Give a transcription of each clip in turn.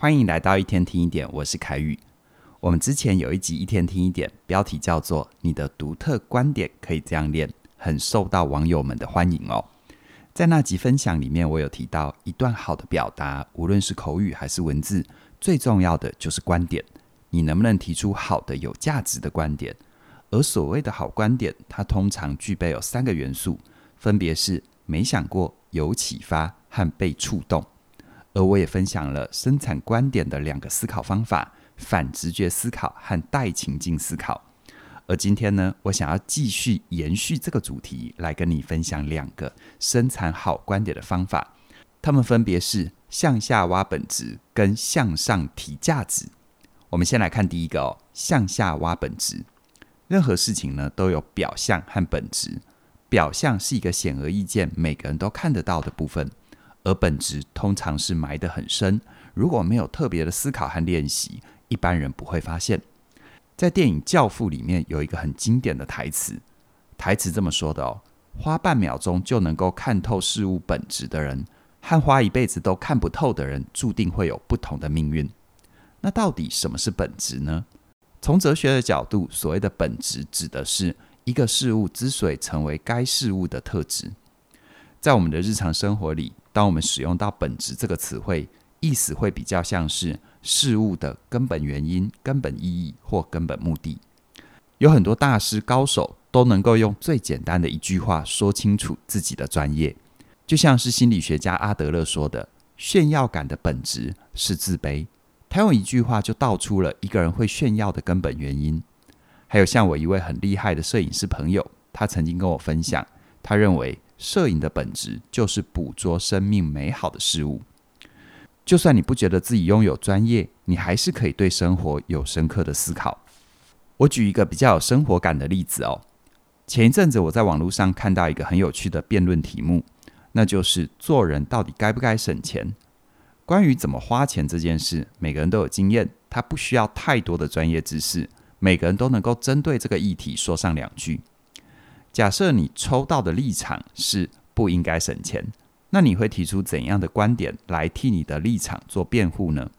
欢迎来到一天听一点，我是凯宇。我们之前有一集一天听一点，标题叫做“你的独特观点可以这样练”，很受到网友们的欢迎哦。在那集分享里面，我有提到一段好的表达，无论是口语还是文字，最重要的就是观点。你能不能提出好的、有价值的观点？而所谓的好观点，它通常具备有三个元素，分别是没想过、有启发和被触动。而我也分享了生产观点的两个思考方法：反直觉思考和带情境思考。而今天呢，我想要继续延续这个主题，来跟你分享两个生产好观点的方法。它们分别是向下挖本质跟向上提价值。我们先来看第一个哦，向下挖本质。任何事情呢，都有表象和本质。表象是一个显而易见、每个人都看得到的部分，而本质通常是埋得很深。如果没有特别的思考和练习，一般人不会发现。在电影《教父》里面有一个很经典的台词，台词这么说的哦：“花半秒钟就能够看透事物本质的人，和花一辈子都看不透的人，注定会有不同的命运。”那到底什么是本质呢？从哲学的角度，所谓的本质指的是一个事物之所以成为该事物的特质。在我们的日常生活里，当我们使用到“本质”这个词汇，意思会比较像是事物的根本原因、根本意义或根本目的。有很多大师高手都能够用最简单的一句话说清楚自己的专业，就像是心理学家阿德勒说的：“炫耀感的本质是自卑。”他用一句话就道出了一个人会炫耀的根本原因。还有像我一位很厉害的摄影师朋友，他曾经跟我分享，他认为摄影的本质就是捕捉生命美好的事物。就算你不觉得自己拥有专业，你还是可以对生活有深刻的思考。我举一个比较有生活感的例子哦。前一阵子我在网络上看到一个很有趣的辩论题目，那就是做人到底该不该省钱？关于怎么花钱这件事，每个人都有经验，他不需要太多的专业知识，每个人都能够针对这个议题说上两句。假设你抽到的立场是不应该省钱，那你会提出怎样的观点来替你的立场做辩护呢？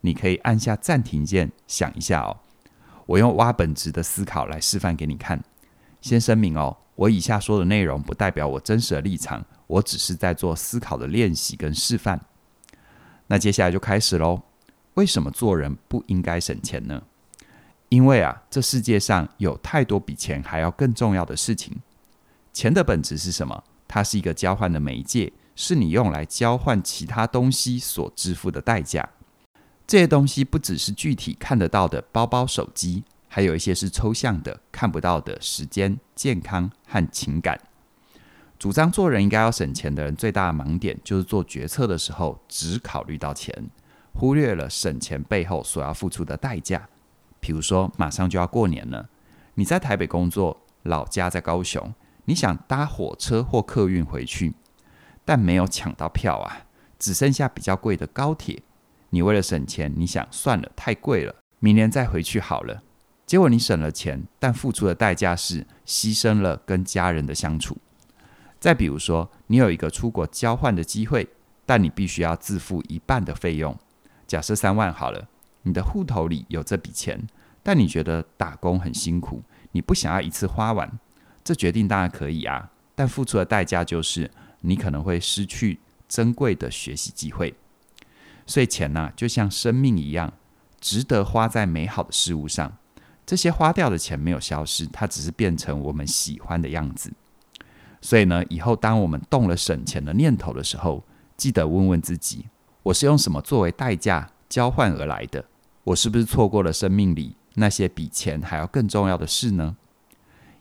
你可以按下暂停键，想一下哦。我用挖本质的思考来示范给你看。先声明哦，我以下说的内容不代表我真实的立场，我只是在做思考的练习跟示范。那接下来就开始喽。为什么做人不应该省钱呢？因为啊，这世界上有太多比钱还要更重要的事情。钱的本质是什么？它是一个交换的媒介，是你用来交换其他东西所支付的代价。这些东西不只是具体看得到的包包、手机，还有一些是抽象的、看不到的时间、健康和情感。主张做人应该要省钱的人，最大的盲点就是做决策的时候只考虑到钱，忽略了省钱背后所要付出的代价。比如说，马上就要过年了，你在台北工作，老家在高雄，你想搭火车或客运回去，但没有抢到票啊，只剩下比较贵的高铁。你为了省钱，你想算了，太贵了，明年再回去好了。结果你省了钱，但付出的代价是牺牲了跟家人的相处。再比如说，你有一个出国交换的机会，但你必须要自付一半的费用。假设三万好了，你的户头里有这笔钱，但你觉得打工很辛苦，你不想要一次花完。这决定当然可以啊，但付出的代价就是你可能会失去珍贵的学习机会。所以钱呢，就像生命一样，值得花在美好的事物上。这些花掉的钱没有消失，它只是变成我们喜欢的样子。所以呢，以后当我们动了省钱的念头的时候，记得问问自己：我是用什么作为代价交换而来的？我是不是错过了生命里那些比钱还要更重要的事呢？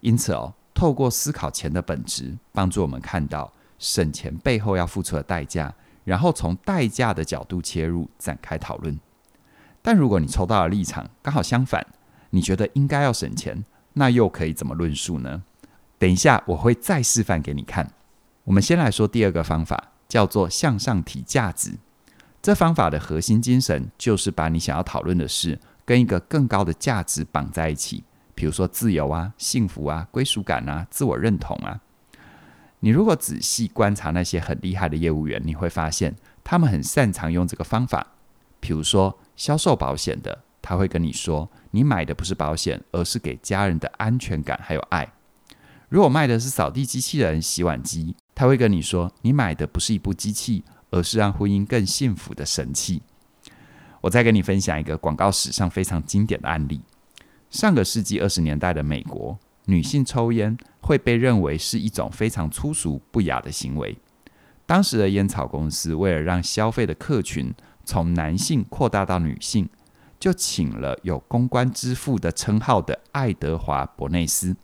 因此哦，透过思考钱的本质，帮助我们看到省钱背后要付出的代价，然后从代价的角度切入展开讨论。但如果你抽到的立场刚好相反，你觉得应该要省钱，那又可以怎么论述呢？等一下，我会再示范给你看。我们先来说第二个方法，叫做向上提价值。这方法的核心精神就是把你想要讨论的事跟一个更高的价值绑在一起，比如说自由啊、幸福啊、归属感啊、自我认同啊。你如果仔细观察那些很厉害的业务员，你会发现他们很擅长用这个方法。比如说销售保险的，他会跟你说，你买的不是保险，而是给家人的安全感还有爱。如果卖的是扫地机器人、洗碗机，他会跟你说，你买的不是一部机器，而是让婚姻更幸福的神器。我再跟你分享一个广告史上非常经典的案例：上个世纪二十年代的美国，女性抽烟会被认为是一种非常粗俗不雅的行为。当时的烟草公司为了让消费的客群从男性扩大到女性，就请了有公关之父的称号的爱德华·伯内斯。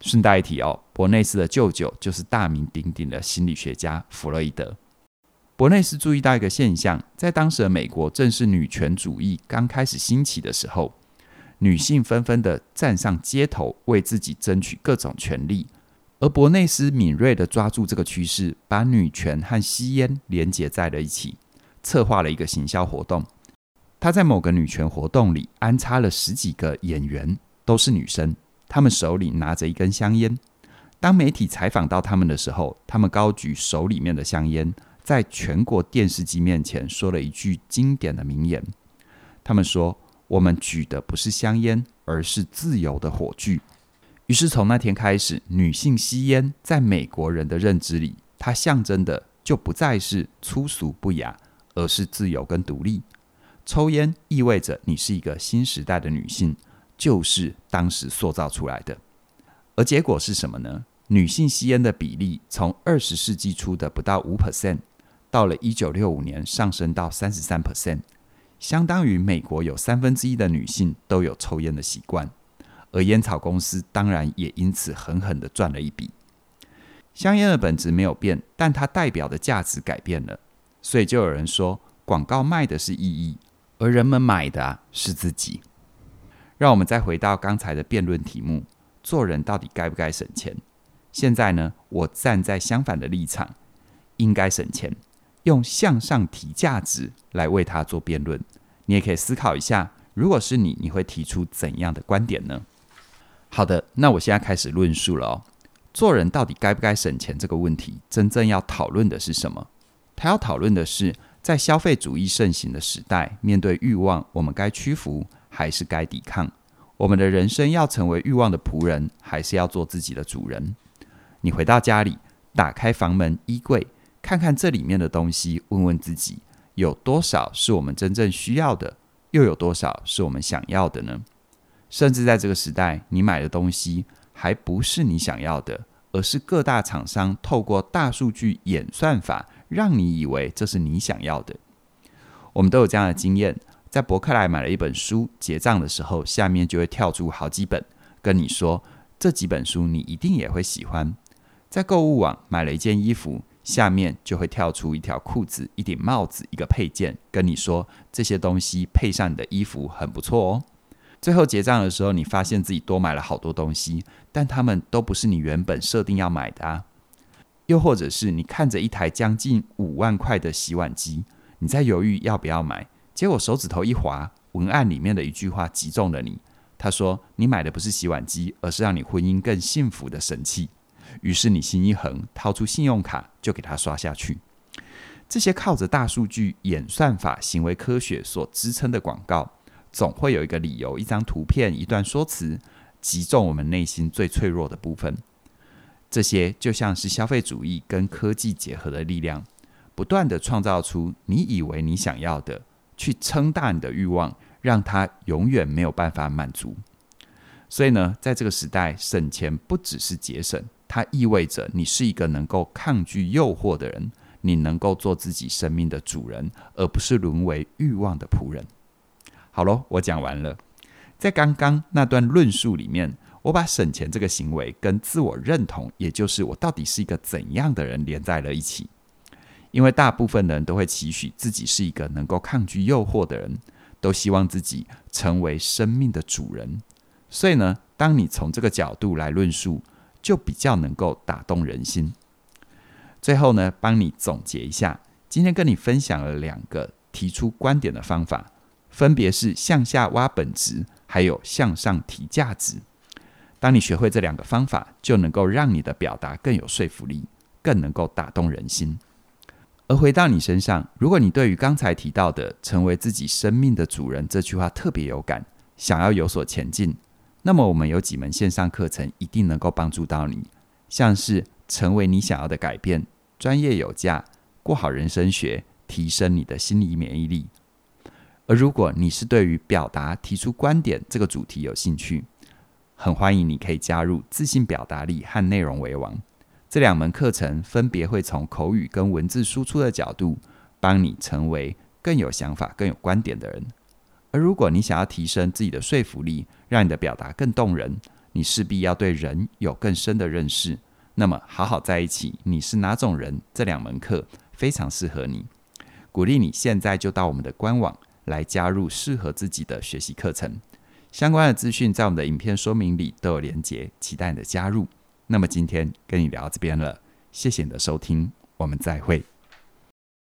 顺带一提哦，伯内斯的舅舅就是大名鼎鼎的心理学家弗洛伊德。伯内斯注意到一个现象，在当时的美国，正是女权主义刚开始兴起的时候，女性纷纷的站上街头，为自己争取各种权利。而伯内斯敏锐的抓住这个趋势，把女权和吸烟连结在了一起，策划了一个行销活动。他在某个女权活动里安插了十几个演员，都是女生。他们手里拿着一根香烟，当媒体采访到他们的时候，他们高举手里面的香烟，在全国电视机面前说了一句经典的名言。他们说：“我们举的不是香烟，而是自由的火炬。”于是从那天开始，女性吸烟在美国人的认知里，它象征的就不再是粗俗不雅，而是自由跟独立。抽烟意味着你是一个新时代的女性。就是当时塑造出来的，而结果是什么呢？女性吸烟的比例从二十世纪初的不到五 percent，到了一九六五年上升到三十三 percent，相当于美国有三分之一的女性都有抽烟的习惯，而烟草公司当然也因此狠狠地赚了一笔。香烟的本质没有变，但它代表的价值改变了，所以就有人说，广告卖的是意义，而人们买的，是自己。让我们再回到刚才的辩论题目：做人到底该不该省钱？现在呢，我站在相反的立场，应该省钱，用向上提价值来为他做辩论。你也可以思考一下，如果是你，你会提出怎样的观点呢？好的，那我现在开始论述了哦。做人到底该不该省钱这个问题，真正要讨论的是什么？他要讨论的是，在消费主义盛行的时代，面对欲望，我们该屈服，还是该抵抗？我们的人生要成为欲望的仆人，还是要做自己的主人？你回到家里，打开房门、衣柜，看看这里面的东西，问问自己：有多少是我们真正需要的？又有多少是我们想要的呢？甚至在这个时代，你买的东西还不是你想要的，而是各大厂商透过大数据演算法，让你以为这是你想要的。我们都有这样的经验。在博客来买了一本书，结账的时候，下面就会跳出好几本，跟你说这几本书你一定也会喜欢。在购物网买了一件衣服，下面就会跳出一条裤子、一顶帽子、一个配件，跟你说这些东西配上你的衣服很不错哦。最后结账的时候，你发现自己多买了好多东西，但他们都不是你原本设定要买的啊。又或者是你看着一台将近五万块的洗碗机，你在犹豫要不要买。结果手指头一滑，文案里面的一句话击中了你。他说：“你买的不是洗碗机，而是让你婚姻更幸福的神器。”于是你心一横，掏出信用卡就给他刷下去。这些靠着大数据演算法、行为科学所支撑的广告，总会有一个理由、一张图片、一段说辞，击中我们内心最脆弱的部分。这些就像是消费主义跟科技结合的力量，不断地创造出你以为你想要的。去撑大你的欲望，让它永远没有办法满足。所以呢，在这个时代，省钱不只是节省，它意味着你是一个能够抗拒诱惑的人，你能够做自己生命的主人，而不是沦为欲望的仆人。好喽，我讲完了。在刚刚那段论述里面，我把省钱这个行为跟自我认同，也就是我到底是一个怎样的人，连在了一起。因为大部分人都会期许自己是一个能够抗拒诱惑的人，都希望自己成为生命的主人。所以呢，当你从这个角度来论述，就比较能够打动人心。最后呢，帮你总结一下，今天跟你分享了两个提出观点的方法，分别是向下挖本质，还有向上提价值。当你学会这两个方法，就能够让你的表达更有说服力，更能够打动人心。而回到你身上，如果你对于刚才提到的“成为自己生命的主人”这句话特别有感，想要有所前进，那么我们有几门线上课程一定能够帮助到你，像是成为你想要的改变、专业有价、过好人生学、提升你的心理免疫力。而如果你是对于表达、提出观点这个主题有兴趣，很欢迎你可以加入自信表达力和内容为王。这两门课程分别会从口语跟文字输出的角度，帮你成为更有想法、更有观点的人。而如果你想要提升自己的说服力，让你的表达更动人，你势必要对人有更深的认识。那么，好好在一起，你是哪种人？这两门课非常适合你。鼓励你现在就到我们的官网来加入适合自己的学习课程。相关的资讯在我们的影片说明里都有连结，期待你的加入。那么今天跟你聊到这边了，谢谢你的收听，我们再会。